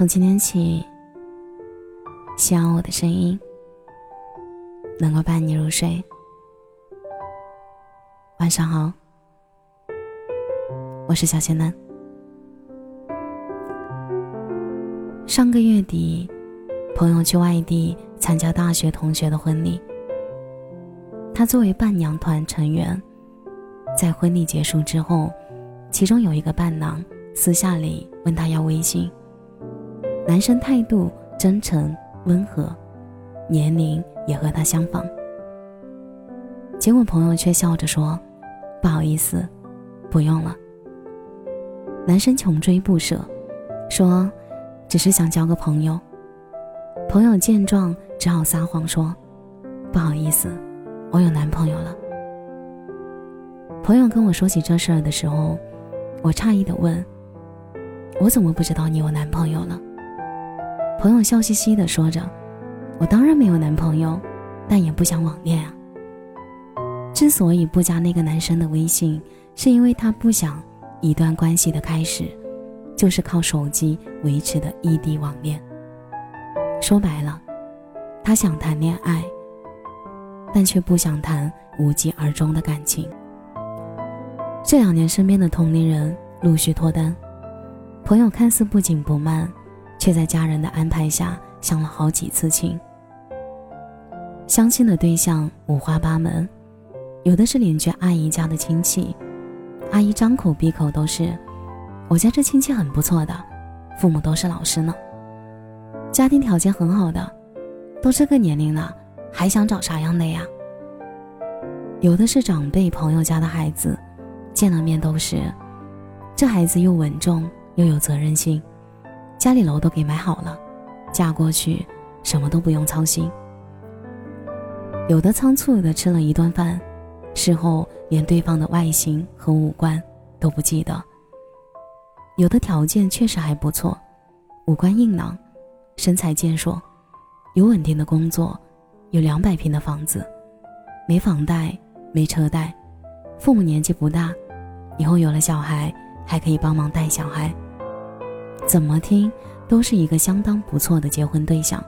从今天起，希望我的声音能够伴你入睡。晚上好，我是小仙嫩。上个月底，朋友去外地参加大学同学的婚礼，他作为伴娘团成员，在婚礼结束之后，其中有一个伴郎私下里问他要微信。男生态度真诚温和，年龄也和他相仿。结果朋友却笑着说：“不好意思，不用了。”男生穷追不舍，说：“只是想交个朋友。”朋友见状只好撒谎说：“不好意思，我有男朋友了。”朋友跟我说起这事儿的时候，我诧异的问：“我怎么不知道你有男朋友了？”朋友笑嘻嘻的说着：“我当然没有男朋友，但也不想网恋啊。之所以不加那个男生的微信，是因为他不想一段关系的开始，就是靠手机维持的异地网恋。说白了，他想谈恋爱，但却不想谈无疾而终的感情。这两年，身边的同龄人陆续脱单，朋友看似不紧不慢。”却在家人的安排下相了好几次亲。相亲的对象五花八门，有的是邻居阿姨家的亲戚，阿姨张口闭口都是“我家这亲戚很不错的，父母都是老师呢，家庭条件很好的，都这个年龄了，还想找啥样的呀？”有的是长辈朋友家的孩子，见了面都是“这孩子又稳重又有责任心。”家里楼都给买好了，嫁过去什么都不用操心。有的仓促的吃了一顿饭，事后连对方的外形和五官都不记得。有的条件确实还不错，五官硬朗，身材健硕，有稳定的工作，有两百平的房子，没房贷没车贷，父母年纪不大，以后有了小孩还可以帮忙带小孩。怎么听都是一个相当不错的结婚对象。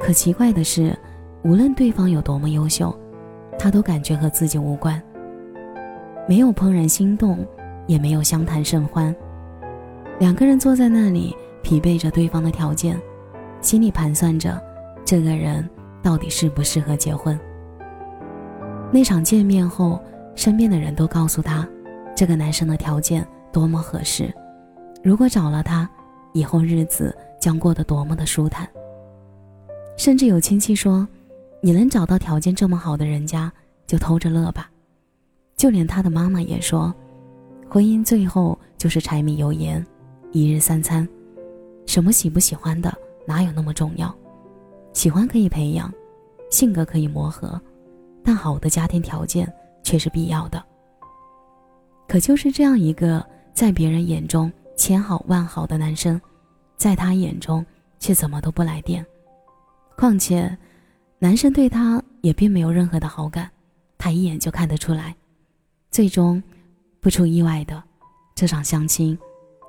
可奇怪的是，无论对方有多么优秀，他都感觉和自己无关。没有怦然心动，也没有相谈甚欢。两个人坐在那里，疲惫着对方的条件，心里盘算着这个人到底适不适合结婚。那场见面后，身边的人都告诉他，这个男生的条件多么合适。如果找了他，以后日子将过得多么的舒坦。甚至有亲戚说：“你能找到条件这么好的人家，就偷着乐吧。”就连他的妈妈也说：“婚姻最后就是柴米油盐，一日三餐，什么喜不喜欢的哪有那么重要？喜欢可以培养，性格可以磨合，但好的家庭条件却是必要的。”可就是这样一个在别人眼中。千好万好的男生，在他眼中却怎么都不来电。况且，男生对他也并没有任何的好感，他一眼就看得出来。最终，不出意外的，这场相亲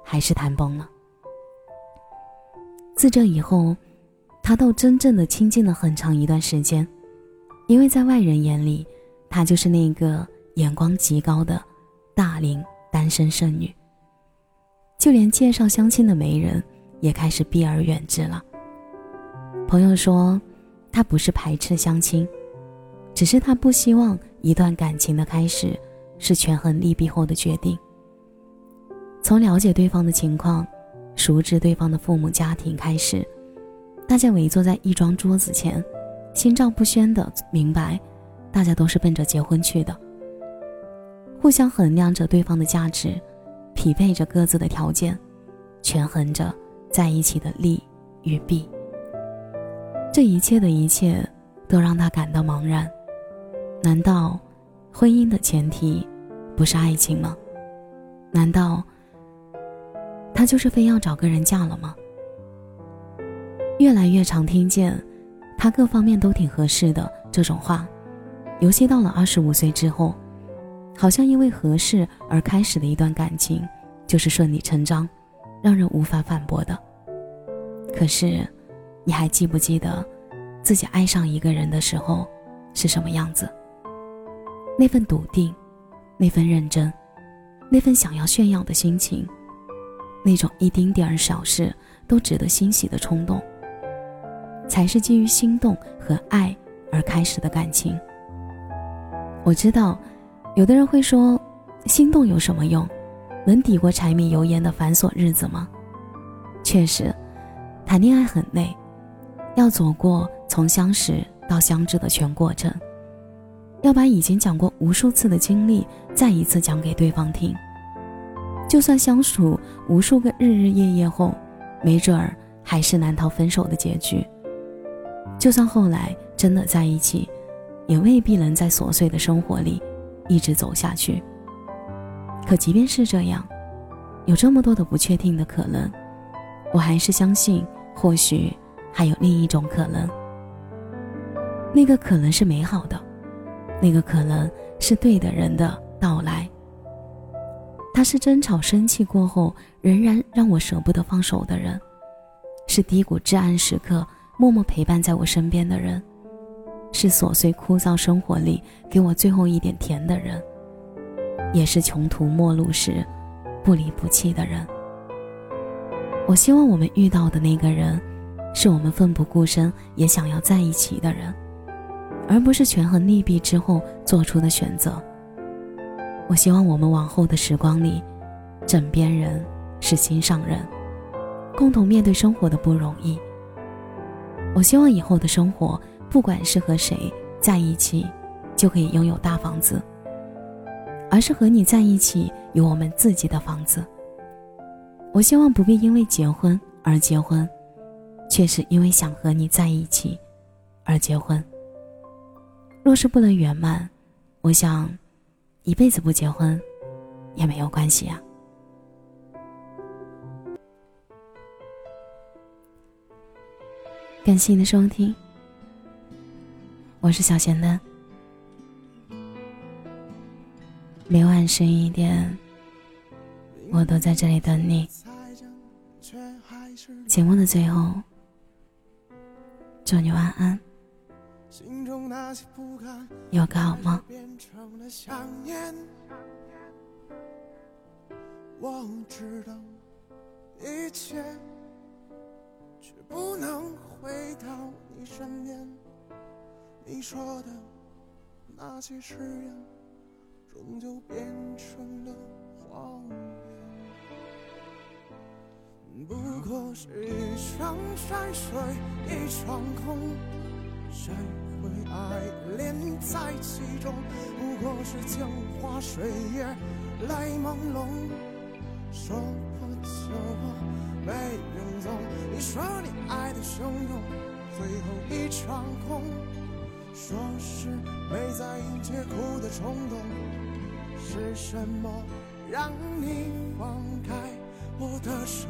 还是谈崩了。自这以后，他倒真正的清静了很长一段时间，因为在外人眼里，她就是那个眼光极高的大龄单身剩女。就连介绍相亲的媒人也开始避而远之了。朋友说，他不是排斥相亲，只是他不希望一段感情的开始是权衡利弊后的决定。从了解对方的情况，熟知对方的父母家庭开始，大家围坐在一张桌子前，心照不宣的明白，大家都是奔着结婚去的，互相衡量着对方的价值。匹配着各自的条件，权衡着在一起的利与弊。这一切的一切，都让他感到茫然。难道婚姻的前提不是爱情吗？难道他就是非要找个人嫁了吗？越来越常听见他各方面都挺合适的这种话，尤其到了二十五岁之后。好像因为合适而开始的一段感情，就是顺理成章，让人无法反驳的。可是，你还记不记得，自己爱上一个人的时候是什么样子？那份笃定，那份认真，那份想要炫耀的心情，那种一丁点儿小事都值得欣喜的冲动，才是基于心动和爱而开始的感情。我知道，有的人会说，心动有什么用？能抵过柴米油盐的繁琐日子吗？确实，谈恋爱很累，要走过从相识到相知的全过程，要把已经讲过无数次的经历再一次讲给对方听。就算相处无数个日日夜夜后，没准儿还是难逃分手的结局。就算后来真的在一起，也未必能在琐碎的生活里一直走下去。可即便是这样，有这么多的不确定的可能，我还是相信，或许还有另一种可能。那个可能是美好的，那个可能是对的人的到来。他是争吵生气过后仍然让我舍不得放手的人，是低谷至暗时刻默默陪伴在我身边的人，是琐碎枯燥生活里给我最后一点甜的人。也是穷途末路时不离不弃的人。我希望我们遇到的那个人，是我们奋不顾身也想要在一起的人，而不是权衡利弊之后做出的选择。我希望我们往后的时光里，枕边人是心上人，共同面对生活的不容易。我希望以后的生活，不管是和谁在一起，就可以拥有大房子。而是和你在一起，有我们自己的房子。我希望不必因为结婚而结婚，却是因为想和你在一起而结婚。若是不能圆满，我想一辈子不结婚也没有关系啊。感谢你的收听，我是小咸蛋。每晚十一点，我都在这里等你。节目的最后，祝你晚安，心中那些不甘有个好梦。我知道一切，却不能回到你身边。你说的那些誓言。终究变成了谎言，不过是一场山水一场空，谁会爱恋在其中？不过是镜花水月泪朦胧，说破就破没人懂。你说你爱的汹涌，最后一场空，说是没在意，却哭的冲动。是什么让你放开我的手？